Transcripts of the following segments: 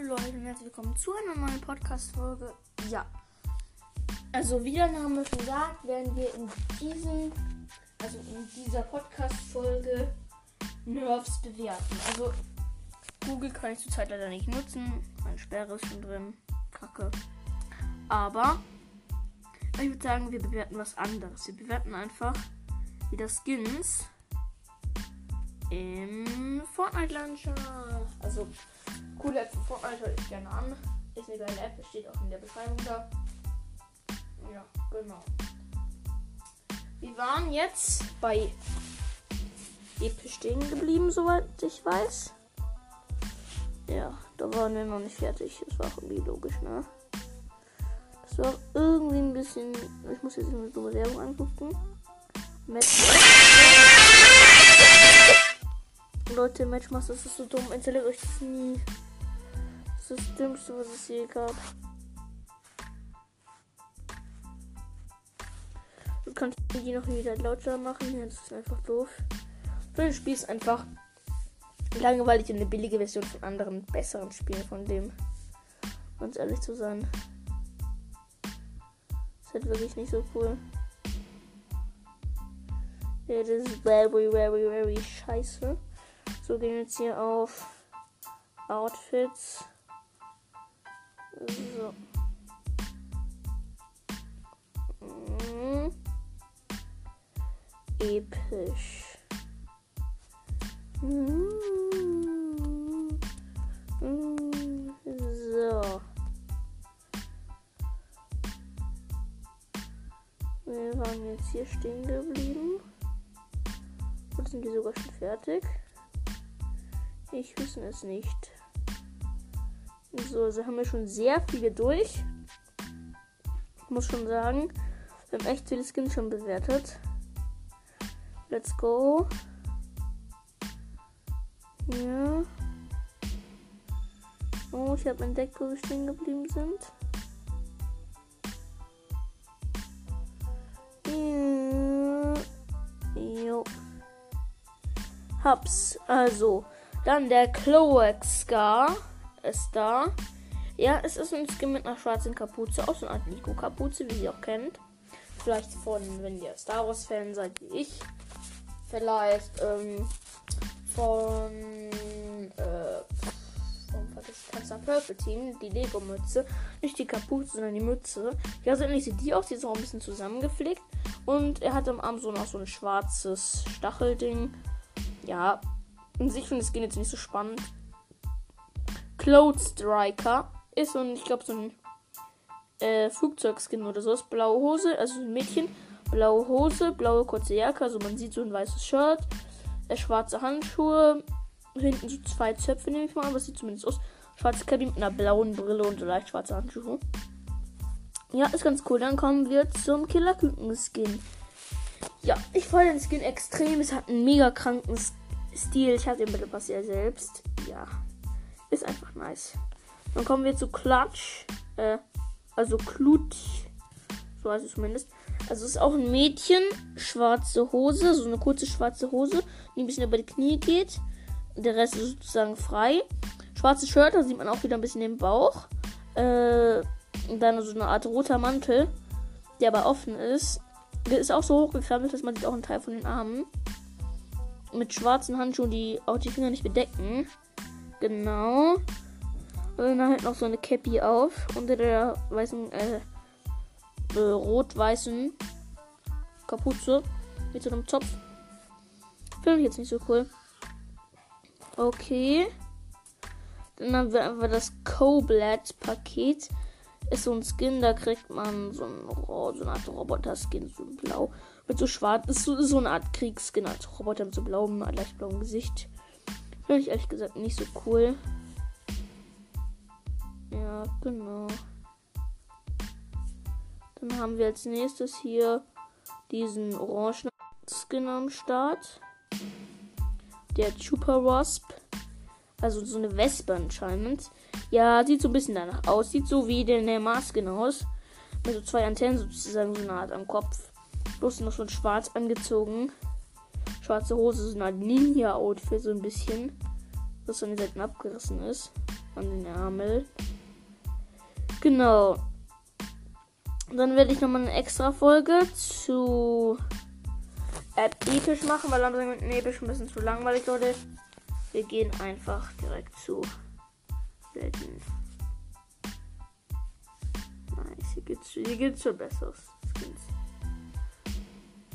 Hallo Leute und herzlich willkommen zu einer neuen Podcast-Folge. Ja, also wie der Name schon sagt, werden wir in diesem, also in dieser Podcast-Folge Nerfs bewerten. Also Google kann ich zurzeit leider nicht nutzen, meine Sperre ist schon drin, kacke. Aber ich würde sagen, wir bewerten was anderes. Wir bewerten einfach wieder Skins im Fortnite Launcher. Also coole App von Fortnite höre ich gerne an. Ist eine geile App, steht auch in der Beschreibung da. Ja, genau. Wir waren jetzt bei Episch stehen geblieben, soweit ich weiß. Ja, da waren wir noch nicht fertig. Das war auch irgendwie logisch, ne? Das war irgendwie ein bisschen. Ich muss jetzt eine dumme Werbung angucken. Match Leute, Matchmaster, ist so dumm. Installiert euch das nie. Das das Dümmste, was es je gab. Du kannst die noch wieder lauter machen. Ja, das ist einfach doof. Für das Spiel ist einfach langweilig und eine billige Version von anderen besseren Spielen von dem. Ganz ehrlich zu sein. Ist halt wirklich nicht so cool. Ja, das ist very, very, very scheiße. So, gehen wir jetzt hier auf Outfits. So. Mhm. Episch. Mhm. So. Wir waren jetzt hier stehen geblieben. Und sind die sogar schon fertig? Ich wissen es nicht. So, also haben wir schon sehr viele durch. Ich muss schon sagen, wir haben echt viele Skins schon bewertet. Let's go. Ja. Oh, ich habe entdeckt, wo wir stehen geblieben sind. Ja. Jo. Hab's. Also, dann der Cloax Scar ist da. Ja, es ist ein Skin mit einer schwarzen Kapuze, auch so eine Art Nico-Kapuze, wie ihr auch kennt. Vielleicht von, wenn ihr Star Wars-Fan seid wie ich. Vielleicht ähm, von, äh, vom Panzer Purple Team, die Lego-Mütze. Nicht die Kapuze, sondern die Mütze. Ja, so ähnlich sieht die aus. Die ist auch ein bisschen zusammengeflickt. Und er hat am Arm so noch so ein schwarzes Stachelding. Ja, in sich finde ich das Skin jetzt nicht so spannend. Cloud Striker ist ein, ich glaube, so ein äh, Flugzeugskin oder so. Ist blaue Hose, also ein Mädchen. Blaue Hose, blaue kurze Jacke, also man sieht so ein weißes Shirt. Äh, schwarze Handschuhe. Hinten so zwei Zöpfe, nehme ich mal an, was sieht zumindest aus. Schwarze Cabin mit einer blauen Brille und so leicht schwarze Handschuhe. Ja, ist ganz cool. Dann kommen wir zum Killerküken-Skin. Ja, ich freue den Skin extrem. Es hat einen mega kranken Stil. Ich habe den Battle Pass ja selbst. Ja. Ist einfach nice. Dann kommen wir zu Clutch. Äh, also Klutsch. So heißt es zumindest. Also es ist auch ein Mädchen. Schwarze Hose. So eine kurze schwarze Hose. Die ein bisschen über die Knie geht. Der Rest ist sozusagen frei. Schwarzes Shirt. Da sieht man auch wieder ein bisschen den Bauch. Äh, dann so eine Art roter Mantel. Der aber offen ist. Der ist auch so hochgekrabbelt, dass man sieht auch einen Teil von den Armen mit schwarzen Handschuhen, die auch die Finger nicht bedecken. Genau. Und dann halt noch so eine Cappy auf. Unter der weißen, äh, äh, rot-weißen Kapuze. Mit so einem Zopf. Finde ich jetzt nicht so cool. Okay. Dann haben wir einfach das Coblet-Paket. Ist so ein Skin, da kriegt man so, ein, so eine Art Roboter-Skin, so blau. Mit so schwarz. Ist so, so eine Art Kriegsskin als Roboter mit so blauem, leicht blauem Gesicht. Finde ich ehrlich gesagt nicht so cool. Ja, genau. Dann haben wir als nächstes hier diesen orangen Skin am Start. Der Chupa Wasp. Also so eine Wespe anscheinend. Ja, sieht so ein bisschen danach aus. Sieht so wie der Neymar Skin aus. Mit so zwei Antennen sozusagen so eine Art am Kopf. Bloß noch so ein schwarz angezogen. Schwarze Hose, so ein Ninja-Outfit, so ein bisschen. das von den Seiten abgerissen ist. An den Ärmel. Genau. Dann werde ich nochmal eine extra Folge zu episch machen, weil langsam mit episch ein bisschen zu langweilig, Leute. Wir gehen einfach direkt zu selten. Nice, hier geht's, hier geht's schon besser.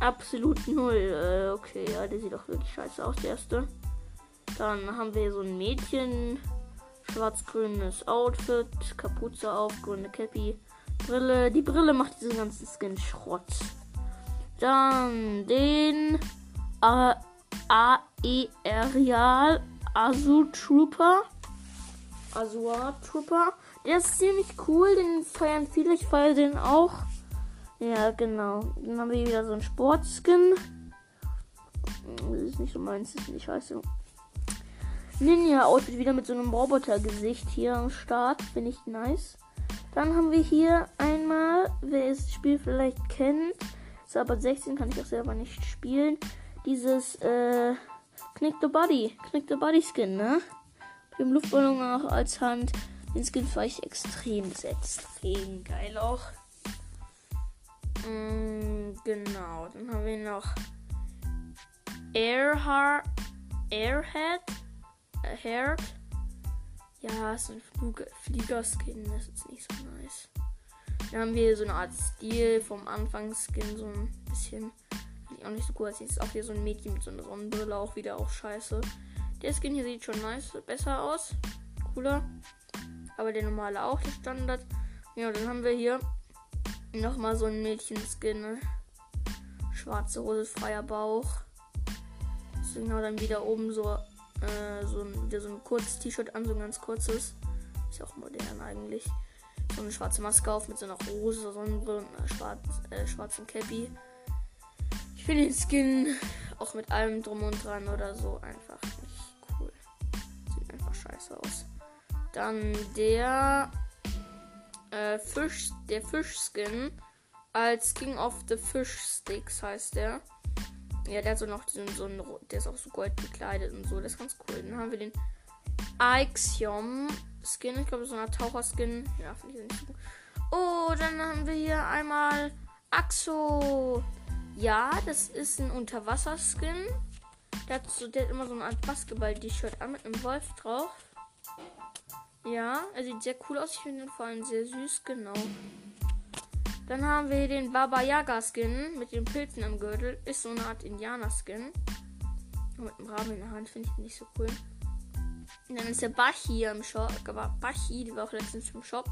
Absolut null. Äh, okay, ja, der sieht doch wirklich scheiße aus, der erste. Dann haben wir so ein Mädchen. Schwarz-grünes Outfit, Kapuze auf, grüne Cappy, Brille. Die Brille macht diesen ganzen Skin Schrott. Dann den Aerial Azul Trooper. Azure Trooper. Der ist ziemlich cool, den feiern viele. Ich feiere den auch. Ja, genau. Dann haben wir wieder so einen Sportskin. Das ist nicht so meins, das ist nicht scheiße. Ninja-Outfit wieder mit so einem Roboter-Gesicht hier am Start. Finde ich nice. Dann haben wir hier einmal, wer das Spiel vielleicht kennt, ist aber 16, kann ich auch selber nicht spielen. Dieses äh, Knick the Body, Knick the Body Skin, ne? Mit dem Luftballon auch als Hand. Den Skin fand ich extrem, ist extrem geil auch. Mm, genau, dann haben wir noch Airheart, Airhead, Airhead. Ja, ist ein Flug Fliegerskin, das ist nicht so nice. Dann haben wir so eine Art Stil vom Anfangsskin, so ein bisschen. Finde ich auch nicht so cool. Jetzt ist auch hier so ein Mädchen mit so einer Sonnenbrille, auch wieder auch scheiße. Der Skin hier sieht schon nice, besser aus. Cooler. Aber der normale auch, der Standard. Ja, dann haben wir hier nochmal so ein Mädchenskin. Ne? Schwarze Hose, freier Bauch. So genau dann wieder oben so, äh, so, ein, wieder so ein kurzes T-Shirt an, so ein ganz kurzes. Ist ja auch modern eigentlich. So eine schwarze Maske auf mit so einer rosa Sonnenbrille und einer schwarz, äh, schwarzen Cappy. Ich finde den Skin auch mit allem drum und dran oder so einfach nicht cool. Sieht einfach scheiße aus. Dann der äh, Fisch, der Fischskin als King of the Fish Sticks heißt der. Ja, der hat so noch diesen, so einen, der ist auch so gold bekleidet und so. Das ist ganz cool. Dann haben wir den Ixiom Skin. Ich glaube, so eine Taucherskin. Ja, finde ich nicht so gut. Oh, dann haben wir hier einmal Axo. Ja, das ist ein Unterwasser-Skin. Der hat, so, der hat immer so eine Art Basketball-T-Shirt an mit einem Wolf drauf. Ja, er sieht sehr cool aus. Ich finde ihn vor allem sehr süß, genau. Dann haben wir den Baba Yaga Skin mit den Pilzen am Gürtel. Ist so eine Art Indianer Skin. Mit dem Rahmen in der Hand finde ich nicht so cool. Und dann ist der Bachi im Shop. Bachi, die war auch letztens im Shop.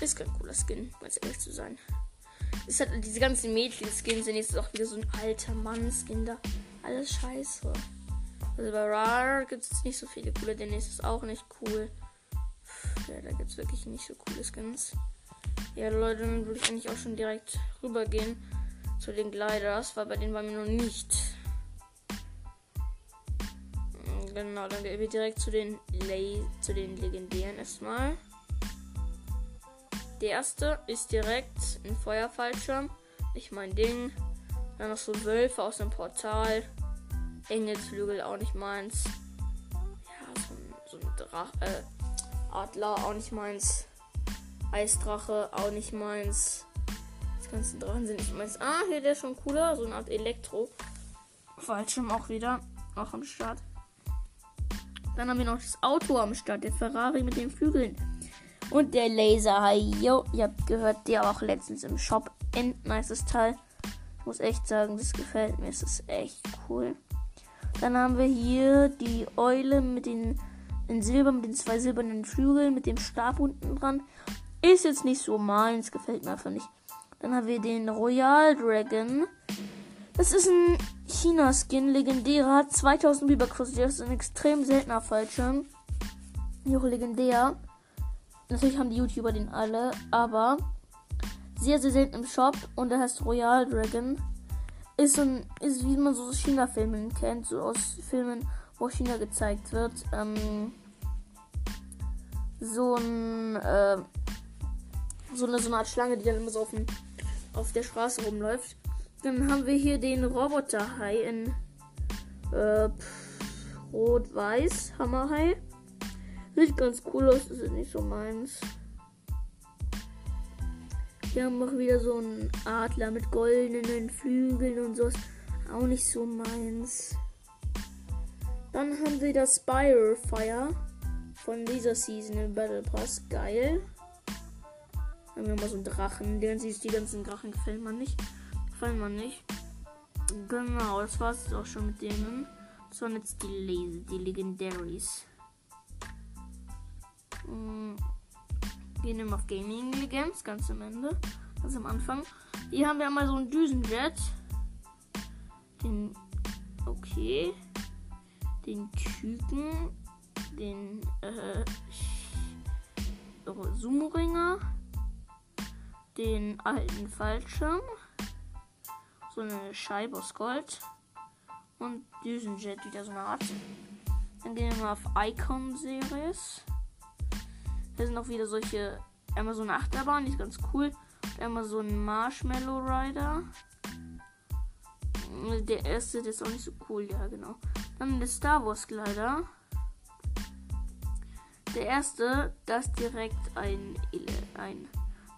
Ist kein cooler Skin, ganz ehrlich zu sein. Es hat diese ganzen Mädchen-Skins sind jetzt auch wieder so ein alter Mann-Skin da. Alles scheiße. Also bei Rar gibt es nicht so viele coole. Der nächste ist auch nicht cool. Ja, da gibt es wirklich nicht so coole Skins. Ja, Leute, dann würde ich eigentlich auch schon direkt rübergehen zu den Gliders, weil bei denen waren wir noch nicht. Genau, dann gehen wir direkt zu den, Le zu den legendären erstmal. Der erste ist direkt ein Feuerfallschirm. Nicht mein Ding. Dann noch so Wölfe aus dem Portal. Engelsflügel auch nicht meins. Ja, so ein, so ein Drach, äh, Adler auch nicht meins. Eisdrache auch nicht meins. Die ganzen Drachen sind nicht meins. Ah, hier der ist schon cooler. So eine Art Elektro. Fallschirm auch wieder. Auch am Start. Dann haben wir noch das Auto am Start. Der Ferrari mit den Flügeln. Und der Laser. Jo, ihr habt gehört, der auch letztens im Shop. End nices Teil. Ich muss echt sagen, das gefällt mir. Es ist echt cool. Dann haben wir hier die Eule mit den in Silber mit den zwei silbernen Flügeln mit dem Stab unten dran. Ist jetzt nicht so meins, gefällt mir einfach nicht. Dann haben wir den Royal Dragon. Das ist ein China-Skin, legendärer, hat 2000 Biber gekostet. Das ist ein extrem seltener Fallschirm. Auch legendär. Natürlich haben die YouTuber den alle, aber sehr, sehr selten im Shop. Und der heißt Royal Dragon. Ist ein, ist wie man so China-Filmen kennt, so aus Filmen, wo China gezeigt wird. Ähm, so ein, äh, so eine, so eine Art Schlange, die dann immer so auf, dem, auf der Straße rumläuft. Dann haben wir hier den Roboterhai in äh, Rot-Weiß, Hammerhai. Sieht ganz cool aus, ist nicht so meins. Hier haben wir wieder so einen Adler mit goldenen Flügeln und sowas. Auch nicht so meins. Dann haben wir das Spiral Fire von dieser Season im Battle Pass. Geil. Haben wir mal so einen Drachen. Die ganzen, die ganzen Drachen gefallen mir nicht. Gefallen mir nicht. Genau, das war es auch schon mit denen. Das waren jetzt die, Le die Legendaries. Hm. Gehen wir auf Gaming Legends, ganz am Ende. Ganz am Anfang. Hier haben wir einmal so einen Düsenjet. Den. Okay. Den Küken. Den. Äh. Sumo-Ringer. Den alten Fallschirm. So eine Scheibe aus Gold. Und Düsenjet, wieder so eine Art. Dann gehen wir mal auf Icon-Series. Hier sind auch wieder solche. Einmal so eine Achterbahn, die ist ganz cool. Und einmal so ein Marshmallow Rider. Der erste, der ist auch nicht so cool, ja, genau. Dann der Star Wars Glider. Der erste, da ist direkt ein, ein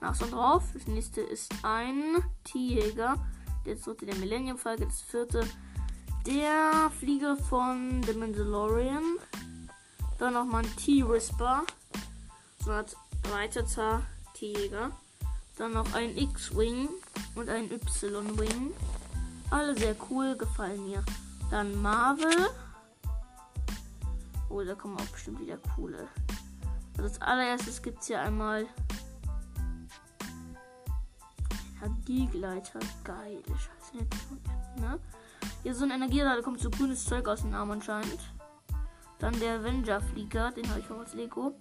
Nachsong drauf. Das nächste ist ein T-Jäger. Der dritte der Millennium Falcon. Das vierte der Flieger von The Mandalorian. Dann nochmal ein T-Whisper so ein erweiterter T-Jäger. Dann noch ein X-Wing und ein Y-Wing. Alle sehr cool, gefallen mir. Dann Marvel. Oh, da kommen auch bestimmt wieder coole. Also als allererstes gibt es hier einmal Energiegleiter. Geile Scheiße. Ne? Hier so ein Energiegleiter kommt so grünes Zeug aus dem Arm anscheinend. Dann der Avenger-Flieger, den habe ich auch als Lego.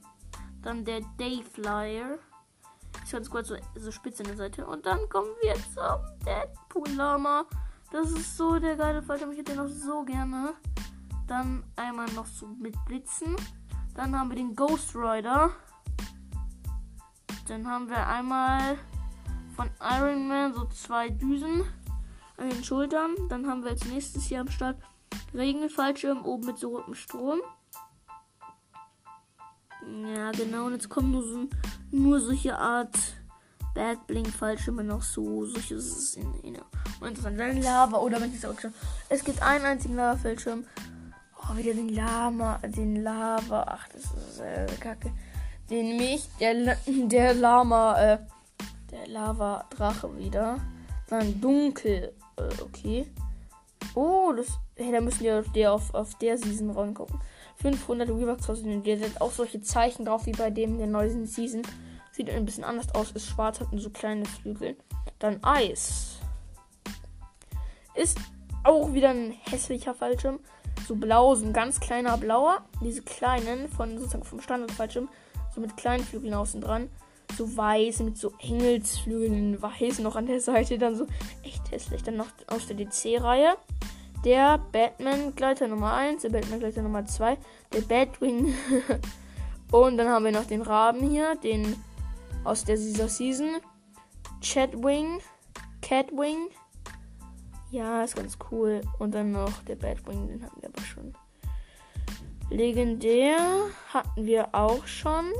Dann der Dayflyer. Ist ganz kurz so, so spitz in der Seite. Und dann kommen wir zum Deadpool-Lama. Das ist so der geile Fallschirm. Ich hätte den noch so gerne. Dann einmal noch so mit Blitzen. Dann haben wir den Ghost Rider. Dann haben wir einmal von Iron Man so zwei Düsen an den Schultern. Dann haben wir als nächstes hier am Start Regenfallschirm oben mit so rotem Strom. Ja, genau. Und jetzt kommen nur, so, nur solche Art Backblink-Fallschirme noch so. Solche in, in, und dann Lava. Oder wenn ich es auch schon. Es gibt einen einzigen Lava-Fallschirm. Oh, wieder den Lama. Den Lava. Ach, das ist äh, kacke. Den mich. Der, der Lama. Äh, der Lava-Drache wieder. Dann dunkel. Äh, okay. Oh, das. Hey, da müssen wir auf der, auf, auf der Season rangucken. 500 Rebucks kosten. Der sind auch solche Zeichen drauf wie bei dem der neuen Season. Sieht ein bisschen anders aus, ist schwarz, hat so kleine Flügel. Dann Eis. Ist auch wieder ein hässlicher Fallschirm. So blau, so ein ganz kleiner blauer. Diese kleinen von sozusagen vom Standardfallschirm. So mit kleinen Flügeln außen dran. So weiß mit so Engelsflügeln weiß noch an der Seite. Dann so echt hässlich. Dann noch aus der DC-Reihe der Batman-Gleiter Nummer 1, der Batman-Gleiter Nummer 2, der Batwing. und dann haben wir noch den Raben hier, den aus der dieser Season. Chatwing, Catwing. Ja, ist ganz cool. Und dann noch der Batwing, den hatten wir aber schon. Legendär hatten wir auch schon.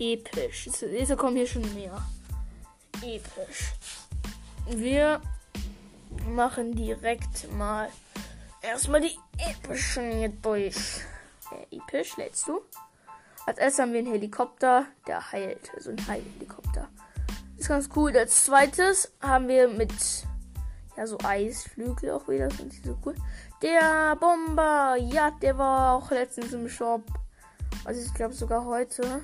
Episch. Jetzt kommen hier schon mehr. Episch. Wir machen direkt mal erstmal die epischen hier durch. Äh, episch, lädst du? Als erstes haben wir einen Helikopter, der heilt. Also ein Heilhelikopter. Ist ganz cool. Als zweites haben wir mit ja so Eisflügel auch wieder. Finde ich so cool. Der Bomber. Ja, der war auch letztens im Shop. Also ich glaube sogar heute.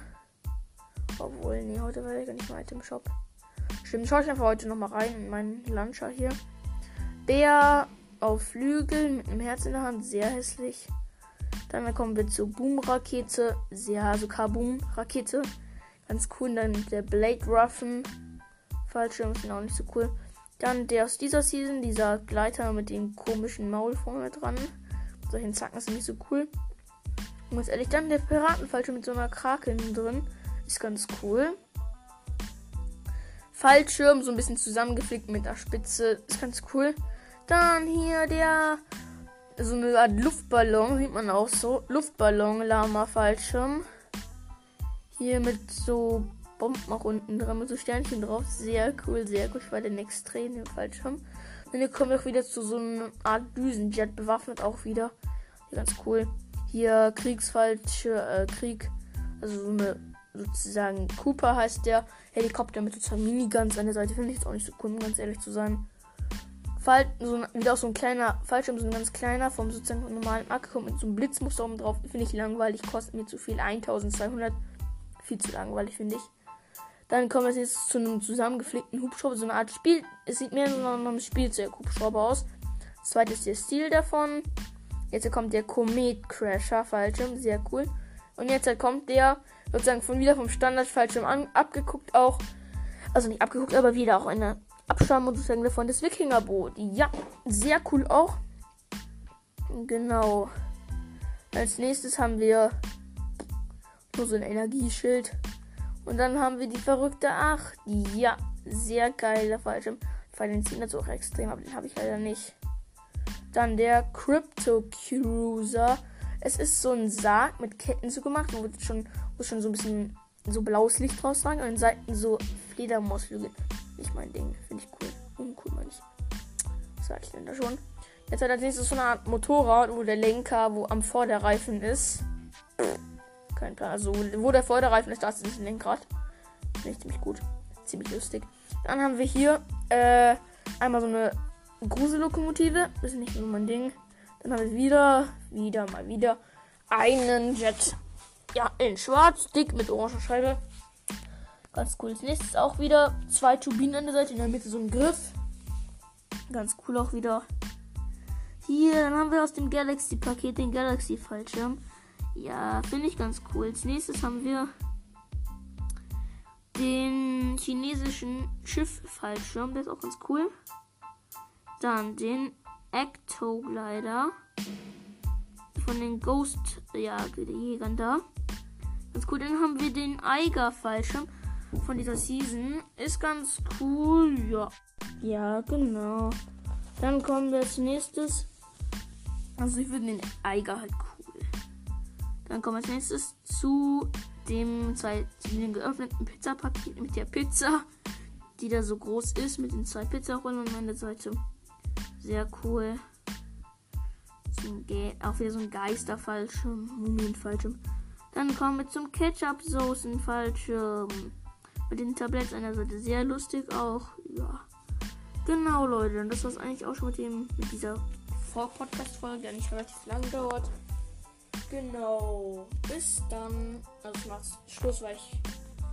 Obwohl, nee, heute war er gar nicht mal im Shop. Stimmt, schaue ich einfach heute nochmal rein in meinen Launcher hier. Bär auf Flügeln mit einem Herz in der Hand, sehr hässlich. Dann kommen wir zur Boom-Rakete, sehr, also K-Boom-Rakete. Ganz cool. Dann der Blade Ruffen. Fallschirm ist auch nicht so cool. Dann der aus dieser Season, dieser Gleiter mit dem komischen Maul vorne dran. Mit solchen Zacken ist nicht so cool. Und ganz ehrlich, dann der Piratenfallschirm mit so einer Kraken drin. Ist ganz cool. Fallschirm, so ein bisschen zusammengeflickt mit der Spitze. Ist ganz cool. Dann hier der so eine Art Luftballon, sieht man auch so. Luftballon, Lama-Fallschirm. Hier mit so Bomben auch unten dran, mit so Sternchen drauf. Sehr cool, sehr gut. Ich war den extrem im Fallschirm. Und hier kommen wir auch wieder zu so einer Art Düsenjet, bewaffnet auch wieder. Ganz cool. Hier Kriegsfallschirm, äh, Krieg, also so eine sozusagen Cooper heißt der Helikopter mit sozusagen Miniguns an der Seite. Finde ich jetzt auch nicht so cool, um ganz ehrlich zu sein. Fall, so ein, wieder auch so ein kleiner Fallschirm, so ein ganz kleiner, vom sozusagen normalen Acker kommt mit so einem Blitzmuster oben drauf. Finde ich langweilig, kostet mir zu viel. 1200. Viel zu langweilig, finde ich. Dann kommen wir jetzt zu einem zusammengepflegten Hubschrauber, so eine Art Spiel. Es sieht mehr so nach einem Spielzeug-Hubschrauber aus. Das ist der Stil davon. Jetzt kommt der Comet Crasher Fallschirm, sehr cool. Und jetzt kommt der sozusagen von wieder vom Standard-Fallschirm an, abgeguckt auch. Also nicht abgeguckt, aber wieder auch eine Abstammung sozusagen davon des Wikingerboot. Ja, sehr cool auch. Genau. Als nächstes haben wir nur so ein Energieschild. Und dann haben wir die verrückte 8. Ja, sehr geiler Fallschirm. Weil den ziehen das auch extrem, aber den habe ich leider nicht. Dann der Crypto Cruiser. Es ist so ein Sarg mit Ketten so gemacht, wo schon, wo schon so ein bisschen so blaues Licht draus war. Und an den Seiten so Fledermausflügel. Nicht mein Ding. Finde ich cool. Uncool, meine ich. Was sag ich denn da schon? Jetzt hat als nächstes so eine Art Motorrad, wo der Lenker, wo am Vorderreifen ist. Plan. Also, wo der Vorderreifen ist, da ist das Lenkrad. Finde ich ziemlich gut. Ziemlich lustig. Dann haben wir hier äh, einmal so eine Grusellokomotive. Das ist nicht nur mein Ding. Dann haben wir wieder, wieder, mal wieder einen Jet. Ja, in schwarz, dick mit oranger Scheibe. Ganz cool. Als nächstes auch wieder zwei Turbinen an der Seite, in der Mitte so ein Griff. Ganz cool auch wieder. Hier, dann haben wir aus dem Galaxy-Paket den Galaxy-Fallschirm. Ja, finde ich ganz cool. Als nächstes haben wir den chinesischen Schiff-Fallschirm. Der ist auch ganz cool. Dann den Ecto-Glider von den Ghost-Jägern da. Ganz cool. Dann haben wir den Eiger-Fallschirm von dieser Season. Ist ganz cool, ja. Ja, genau. Dann kommen wir als nächstes. Also ich würde den Eiger halt cool. Dann kommen wir als nächstes zu dem zwei, zu dem geöffneten Pizzapaket mit der Pizza, die da so groß ist, mit den zwei Pizzarollen an meiner Seite. Sehr cool. Auch wieder so ein Geisterfallschirm, Mumienfallschirm. Dann kommen wir zum Ketchup-Soßen-Fallschirm. Mit den Tabletts an der Seite. Sehr lustig auch. Ja. Genau, Leute. Und das war's eigentlich auch schon mit dem, mit dieser Vor-Podcast-Folge, die nicht relativ lang dauert. Genau. Bis dann. Also ich mach's Schluss, weil ich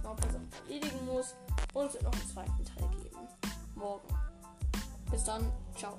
noch ein paar Sachen erledigen muss. Und es wird noch einen zweiten Teil geben. Morgen. Bis dann. Ciao.